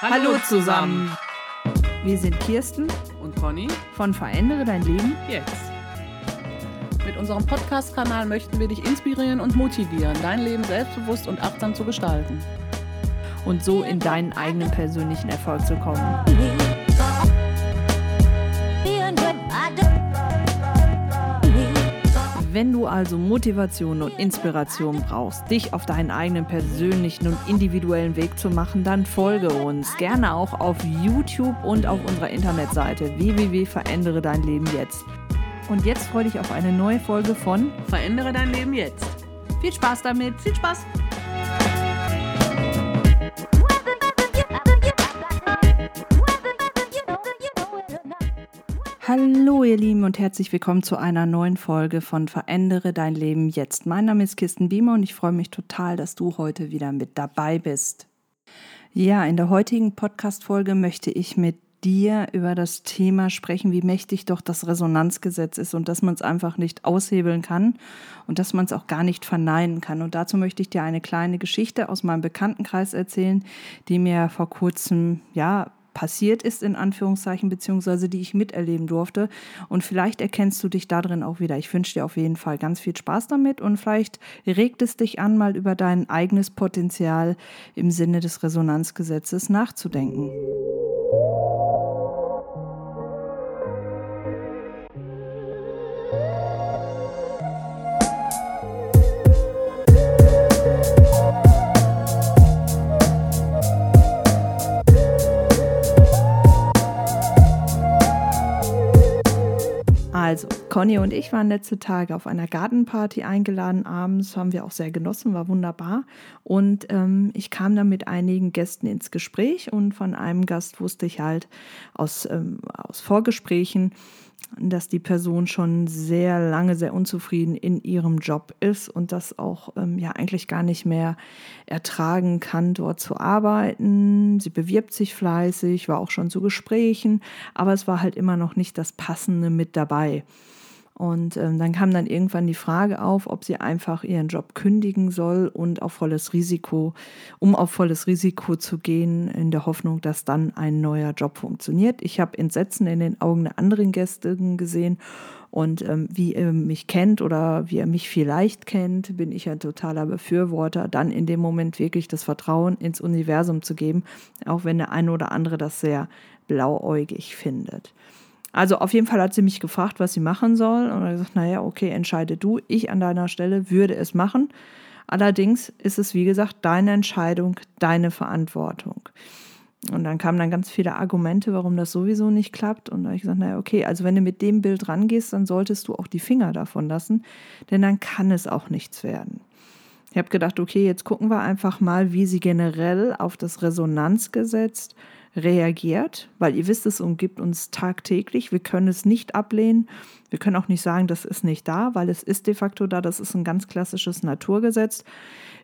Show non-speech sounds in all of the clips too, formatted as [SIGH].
Hallo zusammen. Wir sind Kirsten Und Conny, von Verändere dein Leben. jetzt. Mit unserem Podcast-Kanal möchten wir dich inspirieren und motivieren, dein Leben selbstbewusst und achtsam zu gestalten. und so in deinen eigenen persönlichen Erfolg zu kommen. Wenn du also Motivation und Inspiration brauchst, dich auf deinen eigenen persönlichen und individuellen Weg zu machen, dann folge uns gerne auch auf YouTube und auf unserer Internetseite www.verändere dein Leben jetzt. Und jetzt freue dich auf eine neue Folge von Verändere dein Leben jetzt. Viel Spaß damit. Viel Spaß! Hallo ihr Lieben und herzlich willkommen zu einer neuen Folge von Verändere dein Leben jetzt. Mein Name ist Kirsten Biemer und ich freue mich total, dass du heute wieder mit dabei bist. Ja, in der heutigen Podcast-Folge möchte ich mit dir über das Thema sprechen, wie mächtig doch das Resonanzgesetz ist und dass man es einfach nicht aushebeln kann und dass man es auch gar nicht verneinen kann. Und dazu möchte ich dir eine kleine Geschichte aus meinem Bekanntenkreis erzählen, die mir vor kurzem, ja, passiert ist, in Anführungszeichen, beziehungsweise die ich miterleben durfte. Und vielleicht erkennst du dich darin auch wieder. Ich wünsche dir auf jeden Fall ganz viel Spaß damit und vielleicht regt es dich an, mal über dein eigenes Potenzial im Sinne des Resonanzgesetzes nachzudenken. Also, Conny und ich waren letzte Tage auf einer Gartenparty eingeladen. Abends haben wir auch sehr genossen, war wunderbar. Und ähm, ich kam dann mit einigen Gästen ins Gespräch und von einem Gast wusste ich halt aus, ähm, aus Vorgesprächen, dass die Person schon sehr lange sehr unzufrieden in ihrem Job ist und das auch ähm, ja eigentlich gar nicht mehr ertragen kann, dort zu arbeiten. Sie bewirbt sich fleißig, war auch schon zu Gesprächen, aber es war halt immer noch nicht das Passende mit dabei. Und ähm, dann kam dann irgendwann die Frage auf, ob sie einfach ihren Job kündigen soll und auf volles Risiko, um auf volles Risiko zu gehen, in der Hoffnung, dass dann ein neuer Job funktioniert. Ich habe Entsetzen in den Augen der anderen Gäste gesehen. Und ähm, wie ihr mich kennt oder wie ihr mich vielleicht kennt, bin ich ein totaler Befürworter, dann in dem Moment wirklich das Vertrauen ins Universum zu geben, auch wenn der eine oder andere das sehr blauäugig findet. Also auf jeden Fall hat sie mich gefragt, was sie machen soll. Und gesagt, naja, okay, entscheide du. Ich an deiner Stelle würde es machen. Allerdings ist es, wie gesagt, deine Entscheidung, deine Verantwortung. Und dann kamen dann ganz viele Argumente, warum das sowieso nicht klappt. Und da habe ich gesagt, naja, okay, also wenn du mit dem Bild rangehst, dann solltest du auch die Finger davon lassen, denn dann kann es auch nichts werden. Ich habe gedacht, okay, jetzt gucken wir einfach mal, wie sie generell auf das Resonanzgesetz reagiert, weil ihr wisst, es umgibt uns tagtäglich. Wir können es nicht ablehnen. Wir können auch nicht sagen, das ist nicht da, weil es ist de facto da. Das ist ein ganz klassisches Naturgesetz.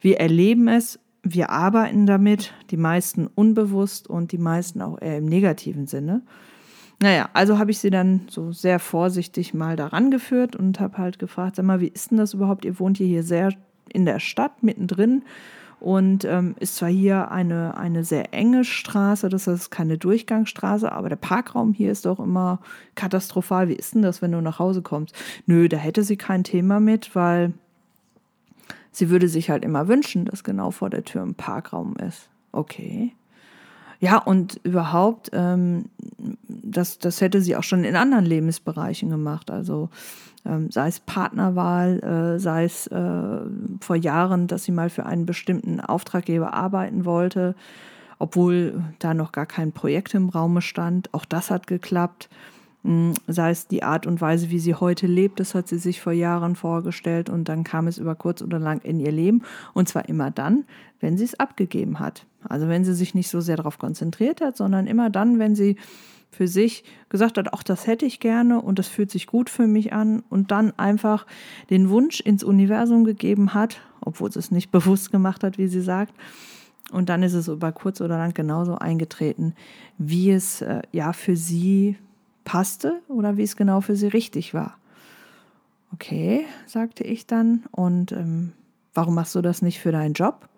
Wir erleben es, wir arbeiten damit, die meisten unbewusst und die meisten auch eher im negativen Sinne. Naja, also habe ich sie dann so sehr vorsichtig mal daran geführt und habe halt gefragt, sag mal, wie ist denn das überhaupt? Ihr wohnt hier sehr in der Stadt, mittendrin und ähm, ist zwar hier eine, eine sehr enge Straße, das ist keine Durchgangsstraße, aber der Parkraum hier ist doch immer katastrophal. Wie ist denn das, wenn du nach Hause kommst? Nö, da hätte sie kein Thema mit, weil sie würde sich halt immer wünschen, dass genau vor der Tür ein Parkraum ist. Okay. Ja, und überhaupt, ähm, das, das hätte sie auch schon in anderen Lebensbereichen gemacht. Also ähm, sei es Partnerwahl, äh, sei es äh, vor Jahren, dass sie mal für einen bestimmten Auftraggeber arbeiten wollte, obwohl da noch gar kein Projekt im Raume stand. Auch das hat geklappt. Mm, Sei es die Art und Weise, wie sie heute lebt, das hat sie sich vor Jahren vorgestellt und dann kam es über kurz oder lang in ihr Leben. Und zwar immer dann, wenn sie es abgegeben hat. Also wenn sie sich nicht so sehr darauf konzentriert hat, sondern immer dann, wenn sie für sich gesagt hat, auch das hätte ich gerne und das fühlt sich gut für mich an und dann einfach den Wunsch ins Universum gegeben hat, obwohl sie es nicht [LAUGHS] bewusst gemacht hat, wie sie sagt. Und dann ist es über kurz oder lang genauso eingetreten, wie es äh, ja für sie passte oder wie es genau für sie richtig war. Okay, sagte ich dann. Und ähm, warum machst du das nicht für deinen Job?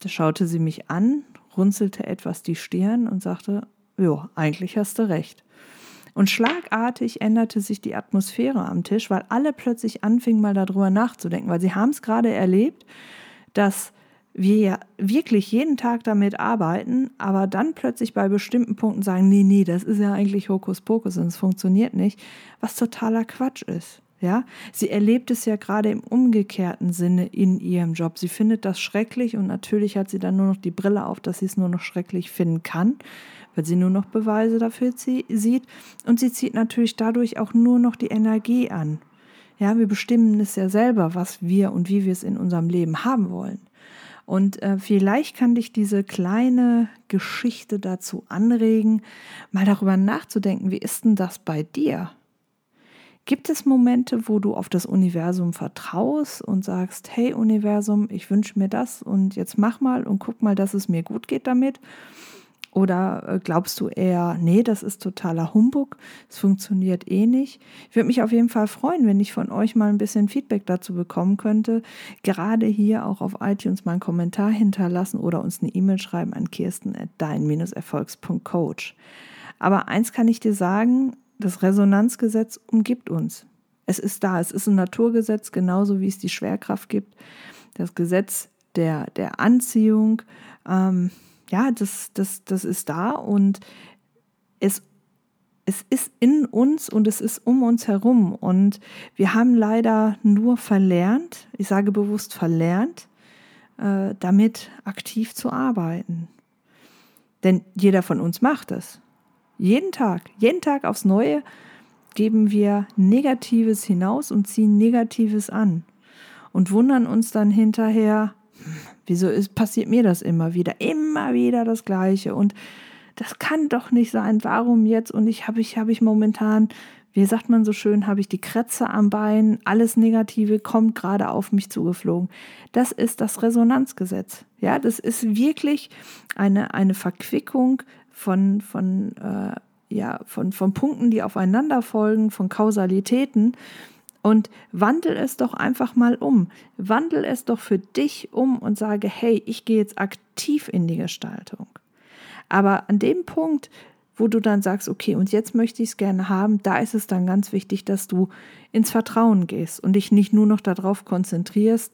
Da schaute sie mich an, runzelte etwas die Stirn und sagte, ja, eigentlich hast du recht. Und schlagartig änderte sich die Atmosphäre am Tisch, weil alle plötzlich anfingen, mal darüber nachzudenken, weil sie haben es gerade erlebt, dass wir ja wirklich jeden Tag damit arbeiten, aber dann plötzlich bei bestimmten Punkten sagen, nee, nee, das ist ja eigentlich Hokuspokus und es funktioniert nicht, was totaler Quatsch ist. Ja, sie erlebt es ja gerade im umgekehrten Sinne in ihrem Job. Sie findet das schrecklich und natürlich hat sie dann nur noch die Brille auf, dass sie es nur noch schrecklich finden kann, weil sie nur noch Beweise dafür sieht und sie zieht natürlich dadurch auch nur noch die Energie an. Ja, wir bestimmen es ja selber, was wir und wie wir es in unserem Leben haben wollen. Und äh, vielleicht kann dich diese kleine Geschichte dazu anregen, mal darüber nachzudenken, wie ist denn das bei dir? Gibt es Momente, wo du auf das Universum vertraust und sagst, hey Universum, ich wünsche mir das und jetzt mach mal und guck mal, dass es mir gut geht damit? Oder äh, glaubst du eher, nee, das ist totaler Humbug, es funktioniert eh nicht? Ich würde mich auf jeden Fall freuen, wenn ich von euch mal ein bisschen Feedback dazu bekommen könnte. Gerade hier auch auf iTunes mal einen Kommentar hinterlassen oder uns eine E-Mail schreiben an kirsten at dein-erfolgs.coach. Aber eins kann ich dir sagen, das Resonanzgesetz umgibt uns. Es ist da, es ist ein Naturgesetz, genauso wie es die Schwerkraft gibt. Das Gesetz der, der Anziehung, ähm, ja, das, das, das ist da und es, es ist in uns und es ist um uns herum. Und wir haben leider nur verlernt, ich sage bewusst verlernt, äh, damit aktiv zu arbeiten. Denn jeder von uns macht es. Jeden Tag, jeden Tag aufs Neue geben wir Negatives hinaus und ziehen Negatives an und wundern uns dann hinterher, wieso ist, passiert mir das immer wieder, immer wieder das Gleiche und das kann doch nicht sein, warum jetzt und ich habe ich, hab ich momentan, wie sagt man so schön, habe ich die Krätze am Bein, alles Negative kommt gerade auf mich zugeflogen. Das ist das Resonanzgesetz. Ja, das ist wirklich eine, eine Verquickung von, von, äh, ja, von, von Punkten, die aufeinander folgen, von Kausalitäten. Und wandel es doch einfach mal um. Wandel es doch für dich um und sage, hey, ich gehe jetzt aktiv in die Gestaltung. Aber an dem Punkt, wo du dann sagst, okay, und jetzt möchte ich es gerne haben, da ist es dann ganz wichtig, dass du ins Vertrauen gehst und dich nicht nur noch darauf konzentrierst,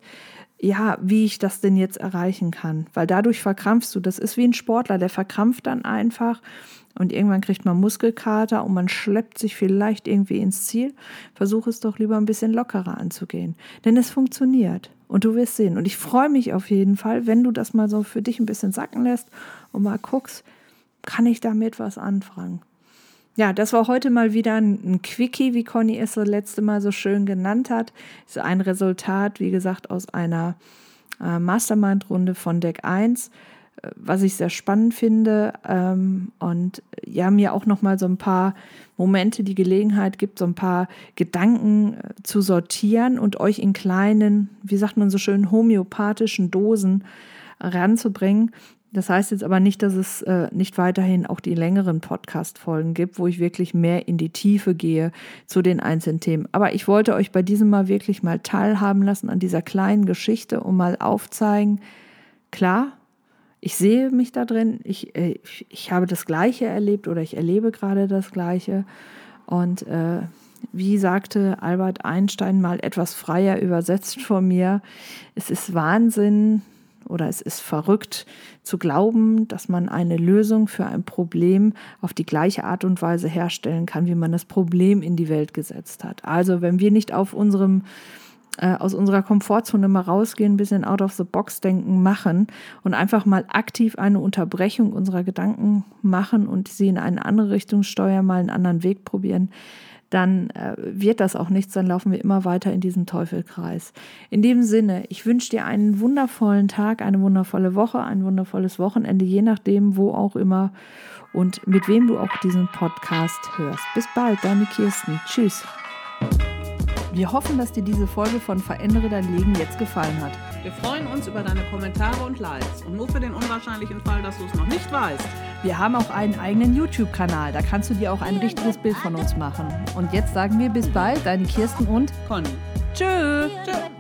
ja, wie ich das denn jetzt erreichen kann. Weil dadurch verkrampfst du. Das ist wie ein Sportler, der verkrampft dann einfach und irgendwann kriegt man Muskelkater und man schleppt sich vielleicht irgendwie ins Ziel. Versuch es doch lieber ein bisschen lockerer anzugehen. Denn es funktioniert und du wirst sehen. Und ich freue mich auf jeden Fall, wenn du das mal so für dich ein bisschen sacken lässt und mal guckst, kann ich damit was anfangen. Ja, das war heute mal wieder ein, Quickie, wie Conny es das letzte Mal so schön genannt hat. Ist ein Resultat, wie gesagt, aus einer äh, Mastermind-Runde von Deck 1, äh, was ich sehr spannend finde ähm, und ja, mir auch nochmal so ein paar Momente die Gelegenheit gibt, so ein paar Gedanken äh, zu sortieren und euch in kleinen, wie sagt man so schön, homöopathischen Dosen ranzubringen, das heißt jetzt aber nicht, dass es äh, nicht weiterhin auch die längeren Podcast-Folgen gibt, wo ich wirklich mehr in die Tiefe gehe zu den einzelnen Themen. Aber ich wollte euch bei diesem Mal wirklich mal teilhaben lassen an dieser kleinen Geschichte, um mal aufzeigen, klar, ich sehe mich da drin, ich, äh, ich habe das Gleiche erlebt oder ich erlebe gerade das Gleiche. Und äh, wie sagte Albert Einstein mal etwas freier übersetzt von mir, es ist Wahnsinn, oder es ist verrückt zu glauben, dass man eine Lösung für ein Problem auf die gleiche Art und Weise herstellen kann, wie man das Problem in die Welt gesetzt hat. Also wenn wir nicht auf unserem äh, aus unserer Komfortzone mal rausgehen, ein bisschen out of the box denken machen und einfach mal aktiv eine Unterbrechung unserer Gedanken machen und sie in eine andere Richtung steuern, mal einen anderen Weg probieren, dann äh, wird das auch nichts, dann laufen wir immer weiter in diesem Teufelkreis. In dem Sinne, ich wünsche dir einen wundervollen Tag, eine wundervolle Woche, ein wundervolles Wochenende, je nachdem, wo auch immer und mit wem du auch diesen Podcast hörst. Bis bald, deine Kirsten. Tschüss. Wir hoffen, dass dir diese Folge von Verändere dein Leben jetzt gefallen hat. Wir freuen uns über deine Kommentare und Likes. Und nur für den unwahrscheinlichen Fall, dass du es noch nicht weißt. Wir haben auch einen eigenen YouTube-Kanal. Da kannst du dir auch ein richtiges Bild von uns machen. Und jetzt sagen wir bis bald, deine Kirsten und Conny. Tschö. Tschö.